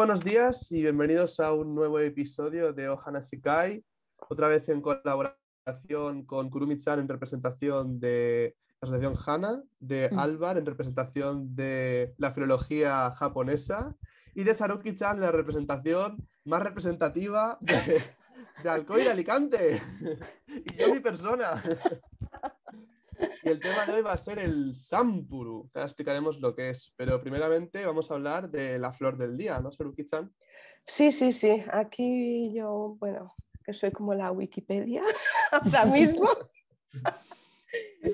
Buenos días y bienvenidos a un nuevo episodio de Ohana Shikai, otra vez en colaboración con Kurumi-chan en representación de la Asociación Hana, de Mm. Alvar en representación de la filología japonesa y de Saruki-chan en la representación más representativa de, de Alcoy de Alicante. y yo mi persona. Y el tema de hoy va a ser el Sampuru. Ahora explicaremos lo que es, pero primeramente vamos a hablar de la flor del día, ¿no, Saruki-chan? Sí, sí, sí. Aquí yo, bueno, que soy como la Wikipedia ahora mismo.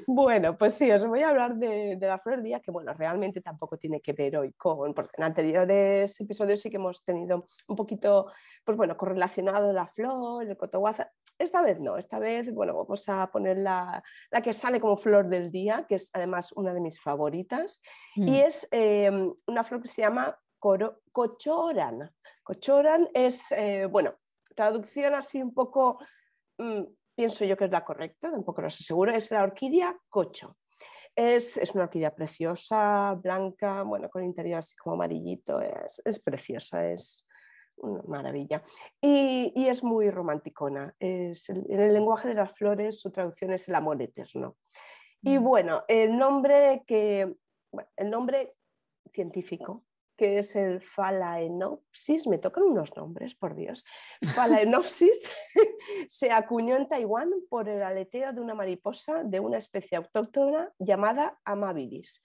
Bueno, pues sí, os voy a hablar de, de la flor del día, que bueno, realmente tampoco tiene que ver hoy con, porque en anteriores episodios sí que hemos tenido un poquito, pues bueno, correlacionado la flor, el cotoguaza. Esta vez no, esta vez, bueno, vamos a poner la, la que sale como flor del día, que es además una de mis favoritas, Mm. y es eh, una flor que se llama coro- cochoran. Cochoran es, eh, bueno, traducción así un poco, mm, pienso yo que es la correcta, tampoco lo aseguro, es la orquídea cocho. Es, es una orquídea preciosa, blanca, bueno, con interior así como amarillito, es, es preciosa, es una maravilla. Y, y es muy romanticona. Es el- en el lenguaje de las flores su traducción es el amor eterno. Y Mm. bueno, el nombre que, bueno, el nombre científico, que es el Phalaenopsis, me tocan unos nombres, por Dios. Phalaenopsis se acuñó en Taiwán por el aleteo de una mariposa de una especie autóctona llamada Amabilis.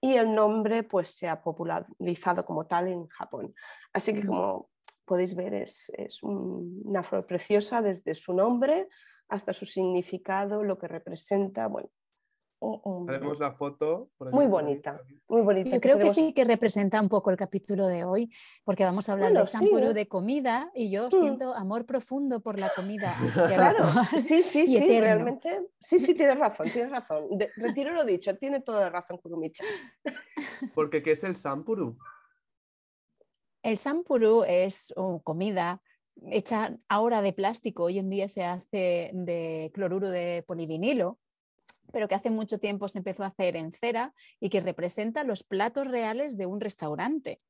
Y el nombre pues, se ha popularizado como tal en Japón. Así que Mm. como podéis ver es, es un- una flor preciosa desde su nombre hasta su significado, lo que representa. Bueno, un- Haremos la foto. por Muy bonita. muy bonita. Yo creo que tenemos- sí que representa un poco el capítulo de hoy, porque vamos a hablar Bueno, de sí, Sampuru ¿eh? de comida y yo Mm. siento amor profundo por la comida. Claro, sí, sí, y sí, eterno. realmente. Sí, sí, tienes razón, tienes razón. De- retiro lo dicho, tiene toda la razón Kurumicha. Porque ¿qué es el Sampuru? El Sampuru es oh, comida hecha ahora de plástico, hoy en día se hace de cloruro de polivinilo, pero que hace mucho tiempo se empezó a hacer en cera y que representa los platos reales de un restaurante.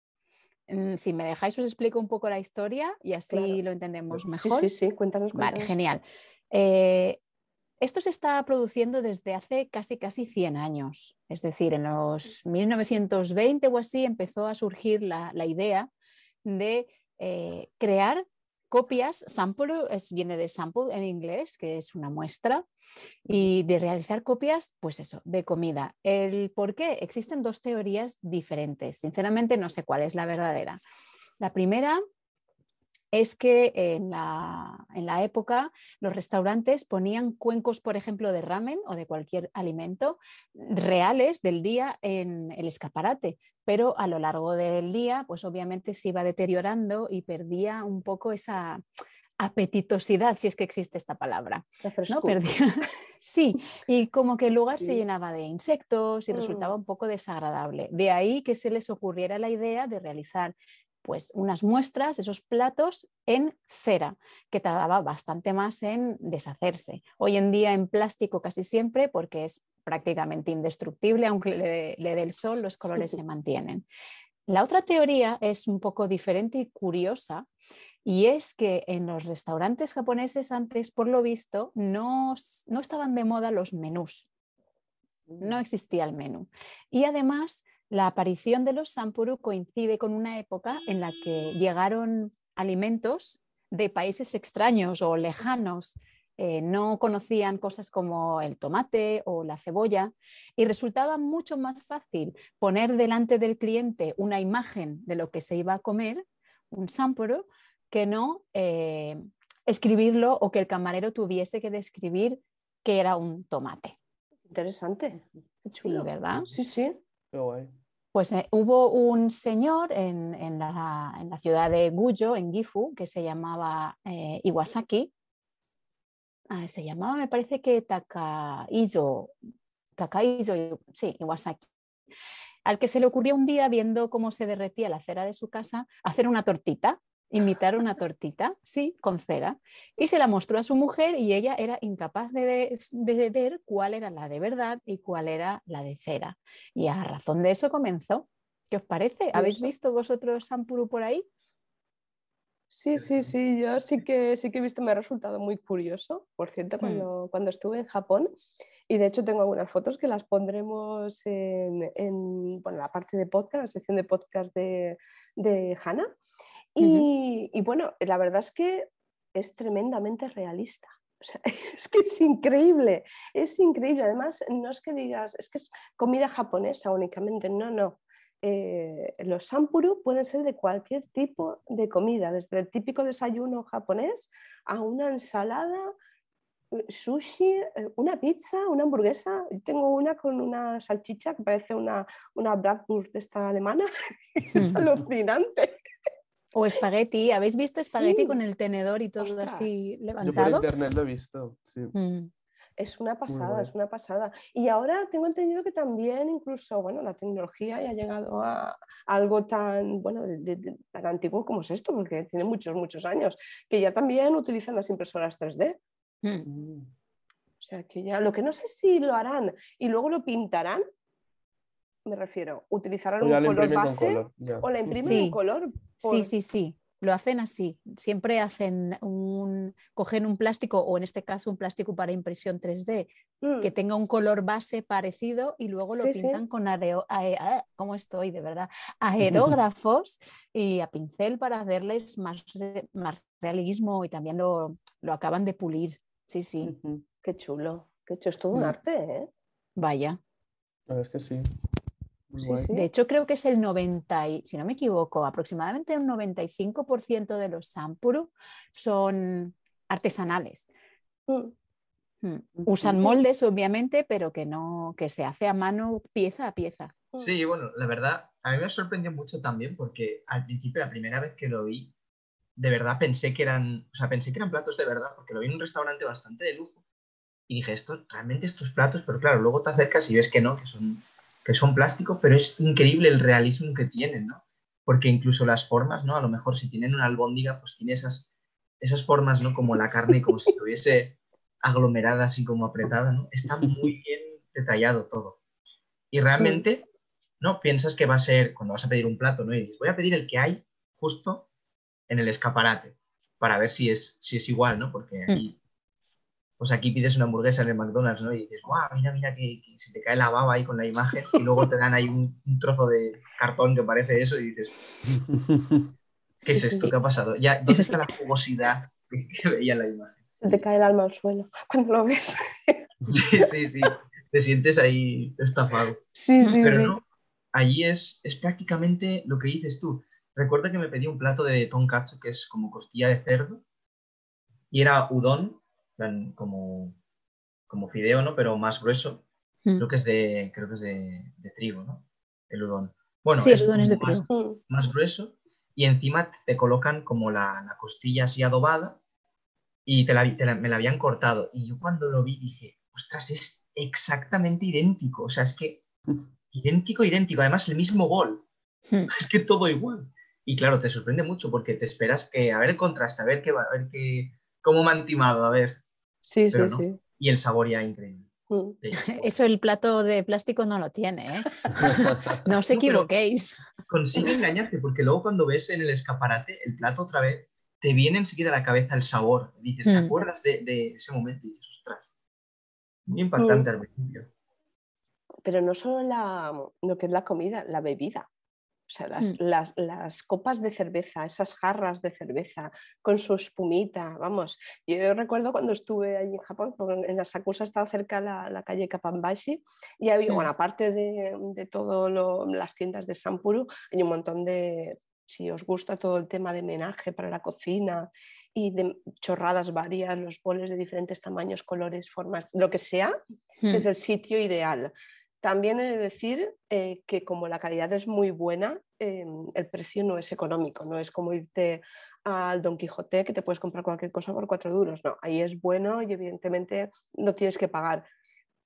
Mm, Si me dejáis, os explico un poco la historia y así Claro. lo entendemos Sí, mejor. sí, sí, cuéntanos. Vale, cuéntanos. genial. Eh, esto se está produciendo desde hace casi casi 100 años, es decir, en los 1920 o así empezó a surgir la, la idea de eh, crear copias, sample es, viene de sample en inglés, que es una muestra, y de realizar copias, pues eso, de comida. El por qué existen dos teorías diferentes. Sinceramente no sé cuál es la verdadera. La primera es que en la, en la época los restaurantes ponían cuencos, por ejemplo, de ramen o de cualquier alimento reales del día en el escaparate, pero a lo largo del día, pues obviamente se iba deteriorando y perdía un poco esa apetitosidad, si es que existe esta palabra. La ¿no? Perdía- Sí, y como que el lugar se llenaba de insectos y Mm. resultaba un poco desagradable. De ahí que se les ocurriera la idea de realizar pues unas muestras, esos platos en cera, que tardaba bastante más en deshacerse. Hoy en día en plástico casi siempre porque es prácticamente indestructible, aunque le, le dé el sol, los colores se mantienen. La otra teoría es un poco diferente y curiosa, y es que en los restaurantes japoneses antes, por lo visto, no, no estaban de moda los menús, no existía el menú. Y además, la aparición de los sampuru coincide con una época en la que llegaron alimentos de países extraños o lejanos. eh, no conocían cosas como el tomate o la cebolla y resultaba mucho más fácil poner delante del cliente una imagen de lo que se iba a comer, un sampuru, que no eh, escribirlo o que el camarero tuviese que describir que era un tomate. Interesante. Qué Sí. ¿verdad? Sí, sí. Qué guay. Pues eh, hubo un señor en, la ciudad de Guyo, en Gifu, que se llamaba eh, Iwasaki. Ah, se llamaba, me parece que Takaizo. Takaizo, sí, Iwasaki. Al que se le ocurrió un día, viendo cómo se derretía la cera de su casa, hacer una tortita, imitar una tortita, sí, con cera. Y se la mostró a su mujer y ella era incapaz de ver, de ver cuál era la de verdad y cuál era la de cera. Y a razón de eso comenzó. ¿Qué os parece? ¿Habéis visto vosotros Sampuru por ahí? Sí, sí, sí, yo sí que, sí que he visto, me ha resultado muy curioso, por cierto, cuando, cuando estuve en Japón. Y de hecho tengo algunas fotos que las pondremos en, en bueno, la parte de podcast, la sección de podcast de, de Hannah. Y, y, bueno, la verdad es que es tremendamente realista. O sea, es que es increíble, es increíble. Además, no es que digas, es que es comida japonesa únicamente, no, no. Eh, los sampuru pueden ser de cualquier tipo de comida, desde el típico desayuno japonés a una ensalada, eh, sushi, eh, una pizza, una hamburguesa. tengo una con una salchicha que parece una, una Bratwurst esta alemana. es alucinante. O espagueti, ¿habéis visto espagueti con el tenedor y todo así levantado? Yo por internet lo he visto, sí. Mm. Es una pasada, es una pasada. Y ahora tengo entendido que también incluso, bueno, la tecnología ya ha llegado a algo tan, bueno, tan antiguo como es esto, porque tiene muchos, muchos años, que ya también utilizan las impresoras 3D. Mm. Mm. O sea, que ya, lo que no sé si lo harán y luego lo pintarán, me refiero, utilizarán un color base o la imprimen en color. Sí, sí, sí lo hacen así. Siempre hacen un, cogen un plástico o en este caso un plástico para impresión 3D que mm. tenga un color base parecido y luego lo pintan con areo, ¿cómo estoy de verdad? aerógrafos y a pincel para darles más, más realismo y también lo, acaban de pulir. Sí, sí. Qué chulo. Qué hecho es todo un mm. arte, ¿eh? Vaya. es que sí. De hecho, creo que es el 90, si no me equivoco, aproximadamente un 95% de los sampuru son artesanales. Mm. Mm. Usan moldes, obviamente, pero que no, que se hace a mano pieza a pieza. Mm. Sí, bueno, la verdad, a mí me sorprendió mucho también porque al principio, la primera vez que lo vi, de verdad pensé que eran, o sea, pensé que eran platos de verdad, porque lo vi en un restaurante bastante de lujo. Y dije, esto, realmente estos platos, pero claro, luego te acercas y ves que no, que son que son plásticos, pero es increíble el realismo que tienen, ¿no? Porque incluso las formas, ¿no? A lo mejor si tienen una albóndiga, pues tiene esas, esas formas, ¿no? Como la carne, como si estuviese aglomerada, así como apretada, ¿no? Está muy bien detallado todo. Y realmente, ¿no? Piensas que va a ser, cuando vas a pedir un plato, ¿no? Y dices, voy a pedir el que hay justo en el escaparate, para ver si es, si es igual, ¿no? Porque mm. Pues aquí pides una hamburguesa en el McDonald's, ¿no? Y dices, guau, mira, mira que, se te cae la baba ahí con la imagen y luego te dan ahí un, trozo de cartón que parece eso y dices, ¿qué es esto? ¿Qué ha pasado? Ya, ¿Dónde está la jugosidad que, veía en la imagen? Se te cae el alma al suelo cuando lo ves. Sí, sí, sí. Te sientes ahí estafado. Sí, sí, Pero no, allí es, es prácticamente lo que dices tú. Recuerda que me pedí un plato de tonkatsu que es como costilla de cerdo y era udon como, como fideo, ¿no? Pero más grueso. Mm. Creo que es de, creo que es de, trigo, ¿no? El udon. Bueno, sí, es, el udon es de más, trigo. Más grueso. Y encima te colocan como la, costilla así adobada y te la, me la habían cortado. Y yo cuando lo vi dije, ostras, es exactamente idéntico. O sea, es que idéntico, idéntico. Además, el mismo bol. Mm. Es que todo igual. Y claro, te sorprende mucho porque te esperas que, a ver el contraste, a ver qué, a ver qué, cómo me han timado, a ver. Sí, sí, sí. Y el sabor ya increíble. Mm. Eso el plato de plástico no lo tiene, ¿eh? no os equivoquéis. consigue engañarte porque luego cuando ves en el escaparate el plato otra vez, te viene enseguida a la cabeza el sabor. Dices, ¿te mm. acuerdas de, ese momento? Y dices, ostras, muy impactante mm. al principio. Pero no solo la, lo que es la comida, la bebida. O sea, las, hmm. las, las, copas de cerveza, esas jarras de cerveza con su espumita, vamos. Yo recuerdo cuando estuve allí en Japón, en la Sakusa estaba cerca la, la calle Kapanbashi y había, bueno, hmm. aparte de, de todas las tiendas de Sampuru, hay un montón de, si os gusta todo el tema de menaje para la cocina y de chorradas varias, los boles de diferentes tamaños, colores, formas, lo que sea, es hmm. el sitio ideal. También he de decir eh, que como la calidad es muy buena, em, el precio no es económico, no es como irte al Don Quijote que te puedes comprar cualquier cosa por cuatro duros. No, ahí es bueno y evidentemente no tienes que pagar.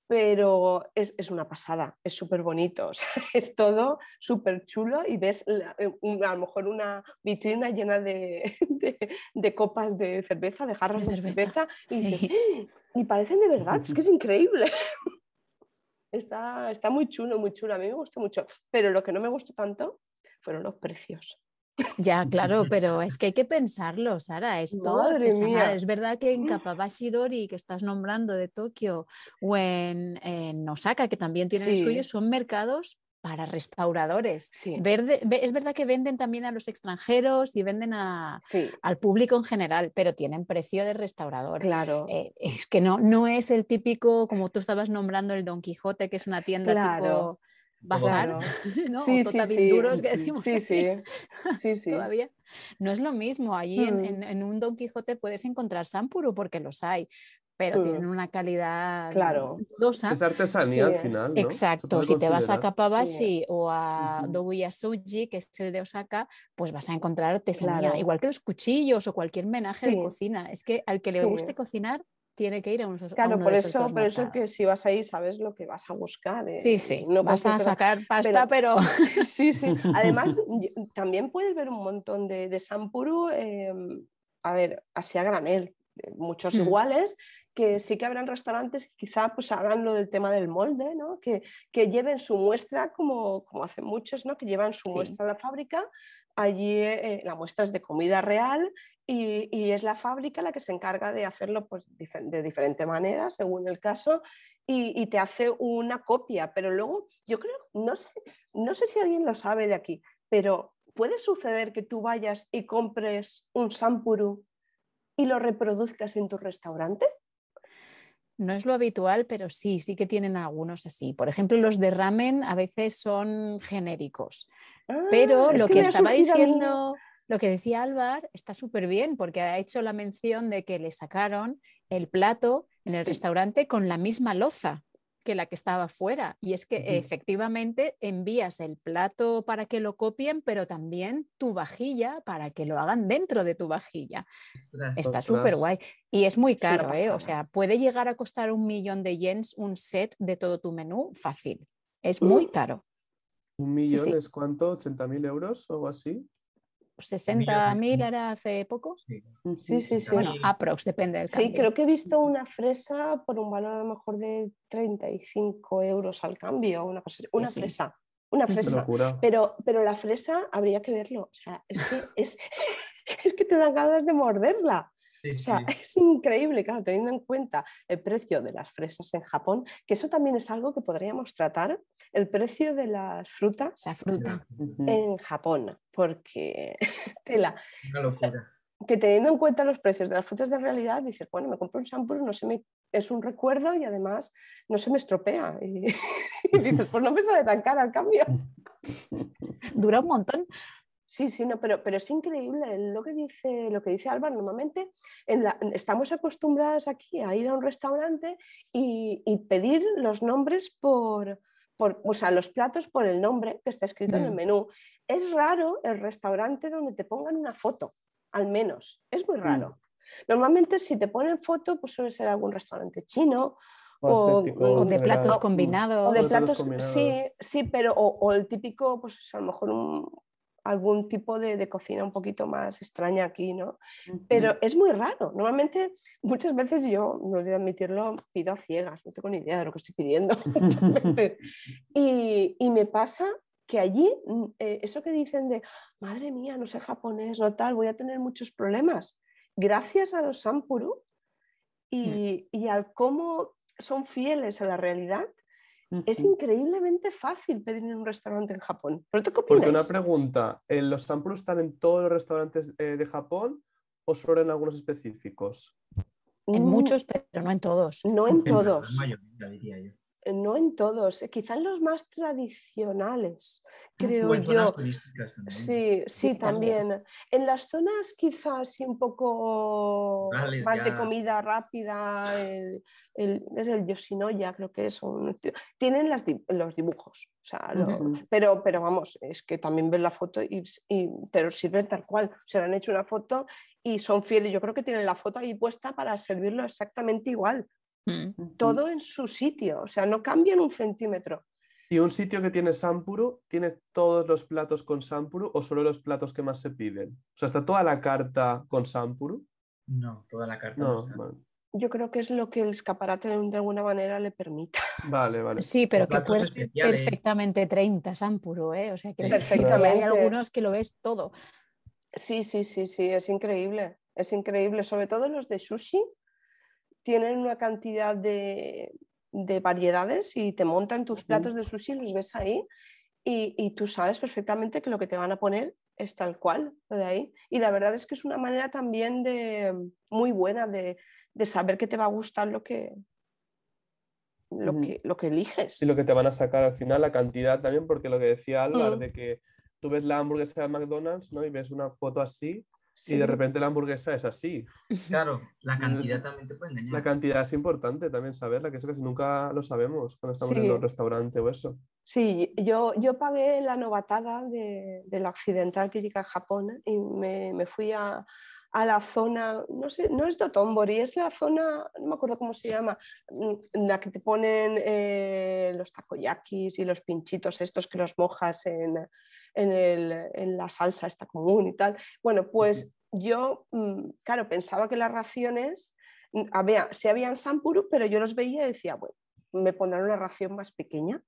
Pero es, una pasada, es súper bonito, es todo súper chulo y ves eh, a lo mejor una vitrina llena de, copas de cerveza, de jarras de, cerveza, y, ¡Ah! y parecen de verdad, es que es increíble. Está, está muy chulo, muy chulo. A mí me gustó mucho. Pero lo que no me gustó tanto fueron los precios. Ya, claro, pero es que hay que pensarlo, Sara. Es todo Madre artesanal. mía. Es verdad que en Kapabashi Dori, que estás nombrando de Tokio, o en, en Osaka, que también tienen el Sí. suyo, son mercados para restauradores. Sí, Verde- ve- es verdad que venden también a los extranjeros y venden a- sí, al público en general, pero tienen precio de restaurador. claro. Eh, es que no, no es el típico, como tú estabas nombrando, el Don Quijote, que es una tienda Claro, tipo bazar, claro. ¿no? Sí, o sí, que decimos Sí, aquí sí, sí, todavía. No es lo mismo. Allí en, Mm. en- en un Don Quijote puedes encontrar Sampuru porque los hay, pero Mm. tienen una calidad Claro. dudosa. Es artesanía al final, Exacto, si te vas a. Kapabashi o a. Doguyasuji, que es el de Osaka, pues vas a encontrar artesanía, Claro. igual que los cuchillos o cualquier menaje de cocina. Es que al que le Sí. guste cocinar tiene que ir a, unos, a Claro, uno por de esos eso, dos por eso que si vas ahí sabes lo que vas a buscar. eh, Sí, sí, no vas a sacar pasta, pero... Sí, sí. Además, también puedes ver un montón de, de Sampuru, eh, a ver, así a granel, eh, muchos Hmm. iguales, que sí que habrán restaurantes que quizá pues hagan lo del tema del molde, ¿no? Que, que lleven su muestra como, como hacen muchos, ¿no? Que llevan su Sí. muestra a la fábrica, allí eh, la muestra es de comida real y, y es la fábrica la que se encarga de hacerlo pues, de diferente manera, según el caso, y, y te hace una copia, pero luego yo creo, no sé, no sé si alguien lo sabe de aquí, pero puede suceder que tú vayas y compres un sampuru y lo reproduzcas en tu restaurante. No es lo habitual, pero sí, sí que tienen algunos así. Por ejemplo, los de ramen a veces son genéricos, pero Ah, lo que estaba diciendo, lo que decía Álvar, está súper bien porque ha hecho la mención de que le sacaron el plato en el Sí. restaurante con la misma loza que la que estaba fuera. Y es que efectivamente envías el plato para que lo copien, pero también tu vajilla para que lo hagan dentro de tu vajilla. Está súper guay. Y es muy caro, ¿eh? O sea, puede llegar a costar un millón de yens un set de todo tu menú fácil. Es muy Mm. caro. ¿Un millón sí. es cuánto? ¿80.000 euros o algo así? 60.000 era hace poco. Sí. Sí, sí, sí. Bueno, aprox, depende del Sí, cambio. creo que he visto una fresa por un valor a lo mejor de 35 euros al cambio, una cosa así. Una sí. fresa, una fresa. Pero, pero la fresa habría que verlo. O sea, es que, es, es que te dan ganas de morderla. Sí, O sea, sí. es increíble, claro, teniendo en cuenta el precio de las fresas en Japón, que eso también es algo que podríamos tratar, el precio de las frutas La fruta. En Japón, porque tela, Una locura. que teniendo en cuenta los precios de las frutas de realidad, dices, bueno, me compro un shampoo, no se me, es un recuerdo y además no se me estropea. Y, y dices, pues no me sale tan cara al cambio. Dura un montón. Sí, sí, no, pero, pero es increíble lo que dice, lo que dice Álvaro. Normalmente en la- estamos acostumbrados aquí a ir a un restaurante y, y pedir los nombres por, por, o sea, los platos por el nombre que está escrito en el Mm. menú. Es raro el restaurante donde te pongan una foto, al menos. Es muy raro. Normalmente si te ponen foto, pues suele ser algún restaurante chino O de platos combinados. o de platos platos, combinados. sí, sí, pero o, o el típico, pues a lo mejor un- algún tipo de, de cocina un poquito más extraña aquí, ¿no? Pero es muy raro. Normalmente, muchas veces yo, no olvido admitirlo, pido a ciegas, no tengo ni idea de lo que estoy pidiendo. y, y me pasa que allí, mm, eh, eso que dicen de, madre mía, no sé japonés, no tal, voy a tener muchos problemas. Gracias a los Sampuru y, y al cómo son fieles a la realidad, es increíblemente fácil pedir en un restaurante en Japón. ¿Pero tú qué Porque una pregunta, ¿en ¿los samples están en todos los restaurantes eh, de Japón o solo en algunos específicos? En Mm, muchos, pero no en todos. No en En la todos. mayoría, diría yo. No en todos. Quizá en los más tradicionales, creo O en yo. zonas turísticas también. Sí, sí, Sí, también. también. En las zonas quizás sí un poco Rurales más de comida rápida, el, el- es el Yoshinoya, creo que es. un- tienen las los dibujos. O sea, lo- pero, pero vamos, es que también ves la foto y, y te sirven tal cual. Se le han hecho una foto y son fieles. Yo creo que tienen la foto ahí puesta para servirlo exactamente igual. Mm. Ujú. Todo en su sitio. O sea, no cambian un centímetro. ¿Y un sitio que tiene Sampuru tiene todos los platos con Sampuru o solo los platos que más se piden? O sea, está toda la carta con Sampuru. No, toda la carta no, yo creo que es lo que el escaparate de alguna manera le permita. Vale, vale. Sí, pero que puede perfectamente 30 Sampuru, ¿eh? O sea, que Perfectamente. hay algunos que lo ves todo. Sí, sí, sí, sí, es increíble. Es increíble. Sobre todo los de sushi tienen una cantidad de, de variedades y te montan tus platos de sushi, los ves ahí y, y tú sabes perfectamente que lo que te van a poner es tal cual, lo de ahí. Y la verdad es que es una manera también de muy buena de, de saber que te va a gustar lo que, lo que, lo que eliges. Y lo que te van a sacar al final, la cantidad también, porque lo que decía Álvaro, Mm. de que tú ves la hamburguesa de McDonald's, ¿no? Y ves una foto así, y Sí. de repente la hamburguesa es así. Claro, la cantidad también te puede La engañar. cantidad es importante también saberla, que eso casi nunca lo sabemos cuando estamos en Sí. los restaurantes o eso. Sí, yo, yo pagué la novatada de, del accidental que llega a Japón y me, me fui a, a la zona, no sé, no es Dotonbori, es la zona, no me acuerdo cómo se llama, mm, en la que te ponen eh, los takoyakis y los pinchitos estos que los mojas en, en, el- en la salsa esta común y tal. Bueno, pues yo, mm, claro, pensaba que las raciones, mm, había, sí habían sampuru, pero yo los veía y decía, bueno, me pondrán una ración más pequeña.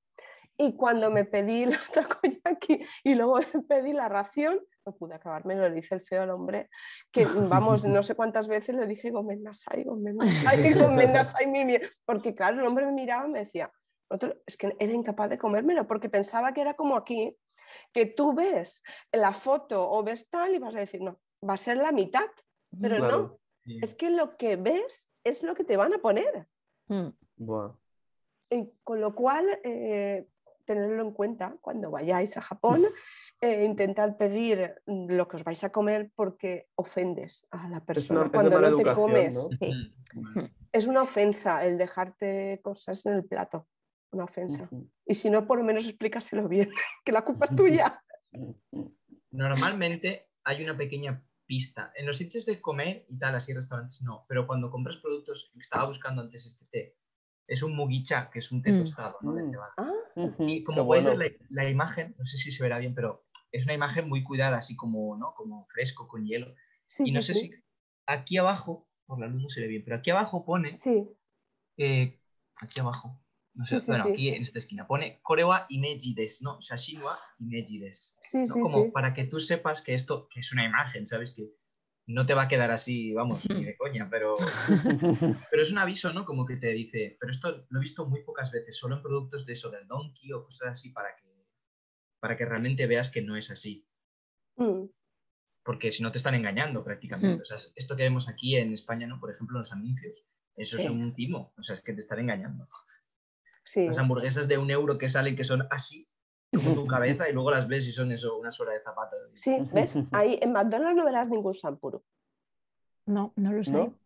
Y cuando me pedí la takoyaki y luego me pedí la ración, no pude acabarme, lo dice el feo al hombre, que vamos, no sé cuántas veces le dije Gomen Nasai, Gomen Nasai, Gomen Nasai, mi mie-". porque claro, el hombre me miraba y me decía, "Otro- es que era incapaz de comérmelo, porque pensaba que era como aquí, que tú ves la foto o ves tal y vas a decir, no, va a ser la mitad, pero Claro. no, Sí. es que lo que ves es lo que te van a poner. Mm. Y con lo cual, eh, tenerlo en cuenta cuando vayáis a Japón, eh, intentad pedir mm, lo que os vais a comer porque ofendes a la persona es de cuando no te comes. ¿no? Sí. Mm. Es una ofensa el dejarte cosas en el plato, una ofensa. Y si no, por lo menos explícaselo bien, que la culpa es tuya. Normalmente hay una pequeña pista. En los sitios de comer y tal, así restaurantes no, pero cuando compras productos, estaba buscando antes este té, es un mugicha, que es un té Mm. tostado, ¿no? De Mm. cebada. Ah, Y como podéis bueno. ver la, la imagen, no sé si se verá bien, pero es una imagen muy cuidada, así como, ¿no? Como fresco, con hielo. sí, y no sí, sé sí. si aquí abajo, por la luz no se ve bien, pero aquí abajo pone, Sí, eh, aquí abajo, no sé, Sí, sí, bueno, sí. aquí en esta esquina, pone Korewa Imeji des, ¿no? Shashin wa Imeji des. sí, ¿no? sí, Como sí. para que tú sepas que esto, que es una imagen, ¿sabes? Que no te va a quedar así, vamos, ni de coña, pero, pero es un aviso, ¿no? Como que te dice, pero esto lo he visto muy pocas veces, solo en productos de eso del Donkey o cosas así para que, para que realmente veas que no es así. Mm, Porque si no te están engañando prácticamente. Hmm. O sea, esto que vemos aquí en España, ¿no? Por ejemplo, en los anuncios. Eso es un timo. O sea, es que te están engañando. sí. Las hamburguesas de un euro que salen que son así, como tu cabeza, y luego las ves y son eso, una sola de zapatos. Sí, ¿ves? Ahí en McDonald's no verás ningún sampuru. No, no lo sé. ¿No?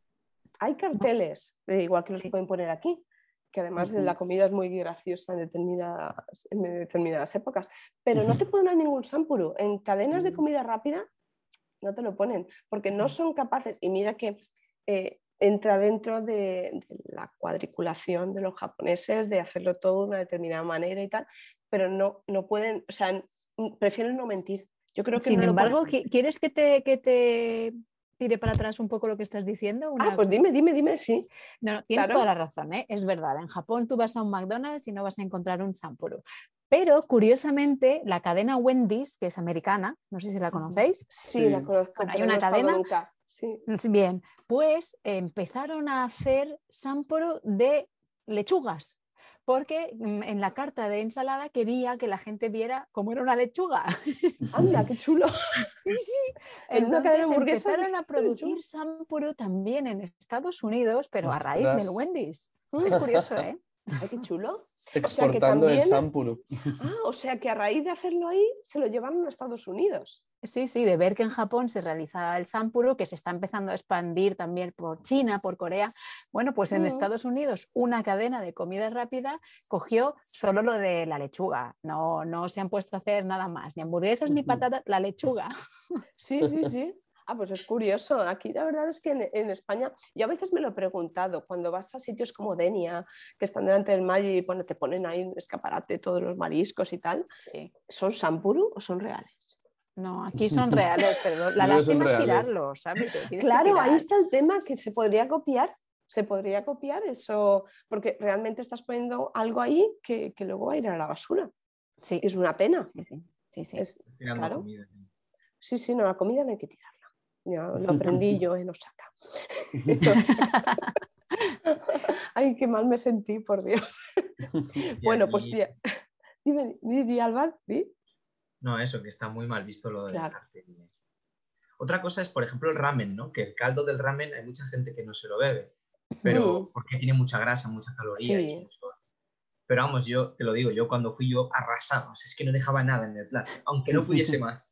Hay carteles, eh, igual que los Sí. pueden poner aquí, que además Ujú. la comida es muy graciosa en determinadas, en determinadas épocas, pero no te ponen ningún sampuru. En cadenas de comida rápida no te lo ponen, porque no son capaces, y mira que eh, entra dentro de, de la cuadriculación de los japoneses, de hacerlo todo de una determinada manera y tal, pero no, no pueden, o sea, prefieren no mentir. Yo creo que Sin no embargo, ponen. ¿qui- ¿quieres que te, que te tire para atrás un poco lo que estás diciendo? Ah, pues dime, dime, dime, sí. No, no, tienes claro. toda la razón, ¿eh? es verdad. En Japón tú vas a un McDonald's y no vas a encontrar un Sampuru. Pero curiosamente, la cadena Wendy's, que es americana, no sé si la conocéis, Sí, la conozco. Bueno, hay no una estado cadena. nunca. Sí. bien, pues empezaron a hacer Sampuru de lechugas. Porque mm, en la carta de ensalada quería que la gente viera cómo era una lechuga. Anda, qué chulo. Cadena de Entonces empezaron a producir Sampuru también en Estados Unidos, pero a raíz del. Wendy's. Es curioso, ¿eh? Ay, qué chulo. Exportando el también- sampuru. Ah, o sea que a raíz de hacerlo ahí se lo llevaron a Estados Unidos. Sí, sí, de ver que en Japón se realiza el Sampuru, que se está empezando a expandir también por China, por Corea. Bueno, pues en Mm. Estados Unidos una cadena de comida rápida cogió solo lo de la lechuga. No, no se han puesto a hacer nada más, ni hamburguesas ni patatas, la lechuga. Sí, sí, sí. Ah, pues es curioso. Aquí la verdad es que en, en España, yo a veces me lo he preguntado, cuando vas a sitios como Denia, que están delante del mar y bueno, te ponen ahí un escaparate todos los mariscos y tal, Sí. ¿son sampuru o son reales? No, aquí son reales, pero la lástima es tirarlos, ¿sabes? Claro, ahí está el tema que se podría copiar. ¿Se podría copiar eso? Porque realmente estás poniendo algo ahí que, que luego va a ir a la basura. Sí, Es una pena. sí, sí, sí, sí. Es- Tirando claro. comida. sí, sí, no, la comida no hay que tirarla. Ya lo aprendí yo en Osaka. Ay, qué mal me sentí, por Dios. Bueno, pues ya. Dime, di, di, Alba, di. No, eso, que está muy mal visto lo de Claro. dejarte. Otra cosa es, por ejemplo, el ramen, ¿no? Que el caldo del ramen hay mucha gente que no se lo bebe, pero Mm. porque tiene mucha grasa, mucha caloría. Sí. mucho- Pero vamos, yo te lo digo, yo cuando fui yo sea, es que no dejaba nada en el plato, aunque no pudiese más.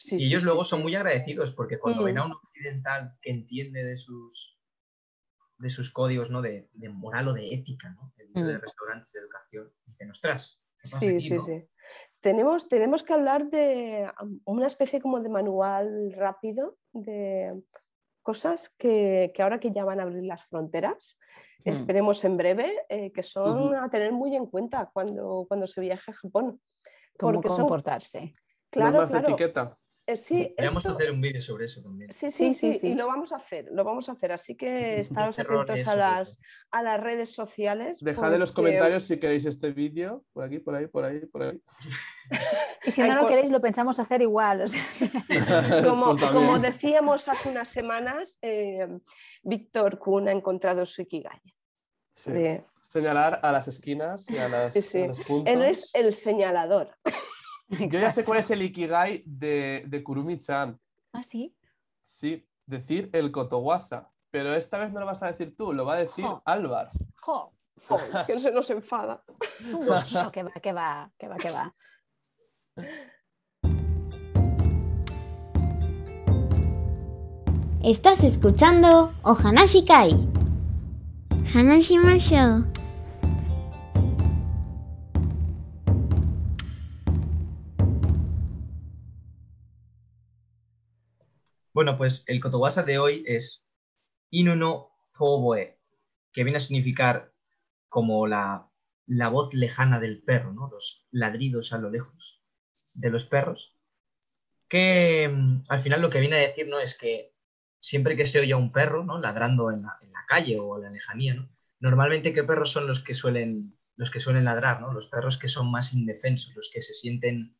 Sí, y ellos sí, luego son muy agradecidos porque cuando Mm. ven a un occidental que entiende de sus de sus códigos, ¿no? De, de moral o de ética, ¿no? De, de restaurantes, de educación, dicen, ostras, ¿qué pasa Sí, aquí, sí, no?". sí. Tenemos, tenemos que hablar de una especie como de manual rápido de cosas que, que ahora que ya van a abrir las fronteras, Mm. esperemos en breve, eh, que son a tener muy en cuenta cuando, cuando se viaje a Japón. Cómo porque son- comportarse. Claro, Normas de claro. etiqueta. Eh, sí, esto- hacer un vídeo sobre eso también. Sí, sí, Sí, sí, sí, sí. y lo vamos a hacer, lo vamos a hacer. Así que estaros atentos a las, a las redes sociales. Dejad en los comentarios si queréis este vídeo. Por aquí, por ahí, por ahí, por ahí. Y si no lo queréis, lo pensamos hacer igual. o sea, Como, Pues como decíamos hace unas semanas, eh, Víctor Kuhn ha encontrado su Ikigai. Sí. De- Señalar a las esquinas y a, las, Sí, sí. a los puntos. Él es el señalador. Yo ya sé cuál es el Ikigai de, de Kurumi-chan. Ah, sí. Sí, decir el Kotowasa. Pero esta vez no lo vas a decir tú, lo va a decir Jo. Álvar. Jo. que se nos enfada. No, que va, que va, que va, que va. Estás escuchando Ohanashi Kai. Hanashimashou. Bueno, pues el Kotowasa de hoy es Inuno Toboe, que viene a significar como la, la voz lejana del perro, ¿no? Los ladridos a lo lejos de los perros. Que mm, al final lo que viene a decir, ¿no? Es que siempre que se oye a un perro, ¿no? Ladrando en la, en la calle o en la lejanía, ¿no? Normalmente, ¿qué perros son los que suelen, los que suelen ladrar, ¿no? Los perros que son más indefensos, los que se sienten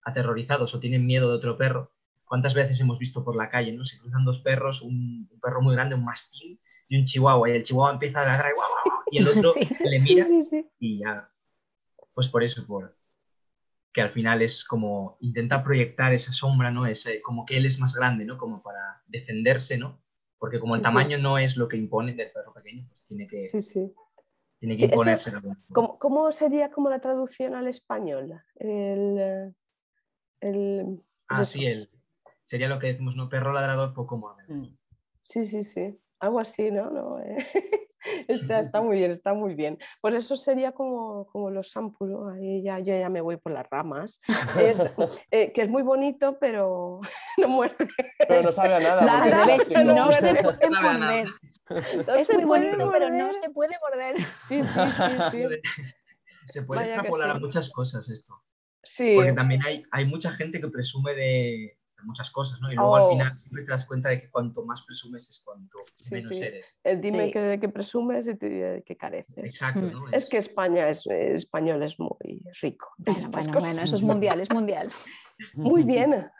aterrorizados o tienen miedo de otro perro. ¿Cuántas veces hemos visto por la calle, ¿no? Se cruzan dos perros, un, un perro muy grande, un mastín y un chihuahua, y el chihuahua empieza a ladrar y, el otro Sí. le mira Sí, sí, y ya, pues por eso, por que al final es como intenta proyectar esa sombra, ¿no? Ese, como que él es más grande, ¿no? Como para defenderse, ¿no? Porque como el tamaño no es lo que impone del perro pequeño, pues tiene que, tiene que eso- imponerse. forma. ¿Cómo, cómo sería como la traducción al español? El, eh, el- Ah, eso. sí, el, sería lo que decimos, ¿no? Perro ladrador, poco mordedor. Mm. Sí, sí, sí. Algo así, ¿no? No, eh, está, está muy bien, está muy bien. Pues eso sería como, como los ¿no? Ahí ya, yo ya me voy por las ramas. Es, eh, que es muy bonito, pero no muerde. Pero no sabe a nada. La- plástico. no se puede Sabe a nada. morder. No Es muy bonito, pero no se puede morder. Sí, sí, sí, sí. Se puede Vaya extrapolar a muchas cosas esto. Sí, Porque también hay, hay mucha gente que presume de muchas cosas, ¿no? Y luego al Oh. final siempre te das cuenta de que cuanto más presumes es cuanto Sí, menos sí. eres. el dime Sí. que, de que presumes y te diré de que careces. Exacto, Mm. ¿no? Es que España es, el español es muy rico. en Bueno, bueno, cosas. bueno, eso es mundial, es mundial. Muy bien.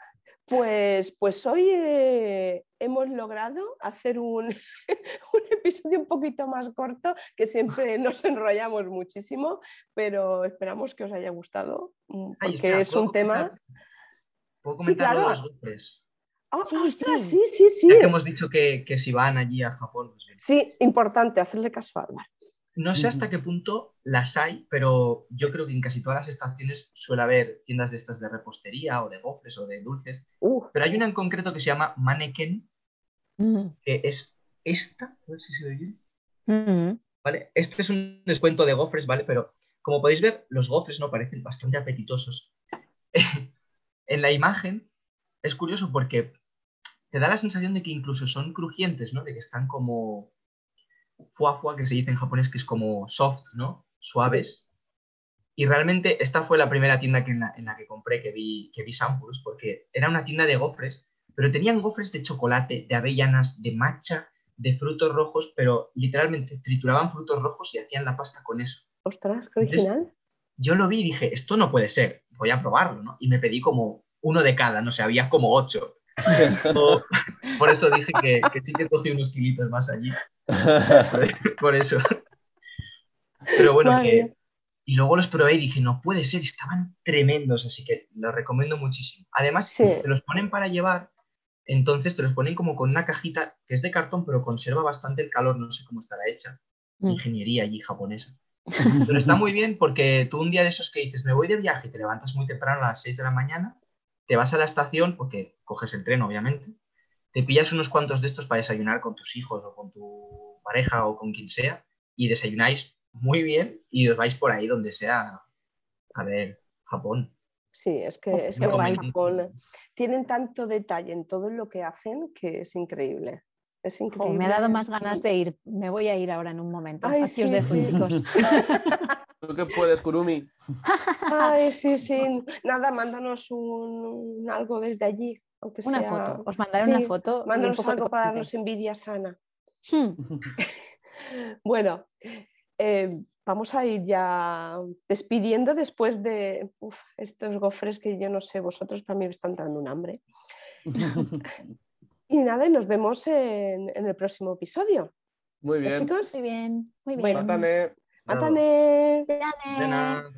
Pues, pues hoy eh, hemos logrado hacer un, un episodio un poquito más corto, que siempre nos enrollamos muchísimo, pero esperamos que os haya gustado, mm, Ay, porque espera, es ¿puedo un tema... comentar- Puedo Sí, comentar lo de claro. los gofres. ¡Ah, Sí, ostras! sí. sí, sí, sí. Ya que hemos dicho que, que si van allí a Japón, pues bien. Sí, importante, hacerle caso a. No sé hasta qué punto las hay, pero yo creo que en casi todas las estaciones suele haber tiendas de estas de repostería o de gofres o de dulces. Uh, Pero hay una en concreto que se llama Mannequin, Mm, que es esta, a ver si se ve bien. mm, ¿vale? Este es un descuento de gofres, ¿vale? Pero como podéis ver, los gofres no parecen bastante apetitosos. en la imagen es curioso porque te da la sensación de que incluso son crujientes, ¿no? De que están como fuá fuá, que se dice en japonés que es como soft, ¿no? Suaves. Y realmente esta fue la primera tienda que en, la, en la que compré, que vi, que vi samples, porque era una tienda de gofres, pero tenían gofres de chocolate, de avellanas, de matcha, de frutos rojos, pero literalmente trituraban frutos rojos y hacían la pasta con eso. Ostras, qué original. Yo lo vi y dije, esto no puede ser, voy a probarlo, ¿no? Y me pedí como uno de cada, no sé, había como ocho. Por eso dije que, que sí que cogí unos kilitos más allí. Por, por eso. Pero bueno, Vale. que... Y luego los probé y dije, no puede ser, estaban tremendos, así que los recomiendo muchísimo. Además, Sí. te los ponen para llevar, entonces te los ponen como con una cajita que es de cartón, pero conserva bastante el calor, no sé cómo estará hecha. Mm. Ingeniería allí japonesa. Pero está muy bien porque tú un día de esos que dices, me voy de viaje y te levantas muy temprano a las 6 de la mañana, te vas a la estación, porque coges el tren, obviamente, te pillas unos cuantos de estos para desayunar con tus hijos o con tu pareja o con quien sea, y desayunáis muy bien y os vais por ahí donde sea a ver Japón. Sí, es que, es que Japón tienen tanto detalle en todo lo que hacen que es increíble. Es me ha dado más ganas de ir. Me voy a ir ahora en un momento. Ay, os sí, dejo, sí. chicos. ¿Tú qué puedes, Kurumi? Ay, sí, sí. Nada, mándanos un, un algo desde allí. Aunque Una sea- foto. Os mandaré Sí, una foto. y un Mándanos poco algo para darnos envidia sana. Hmm. Bueno, eh, vamos a ir ya despidiendo después de uf, estos gofres que yo no sé, vosotros para mí me están dando un hambre. Y nada, y nos vemos en, en el próximo episodio. Muy ¿No, bien. chicos? Muy bien, muy bien. Bueno, Mátane. ¡Mátane! Nada.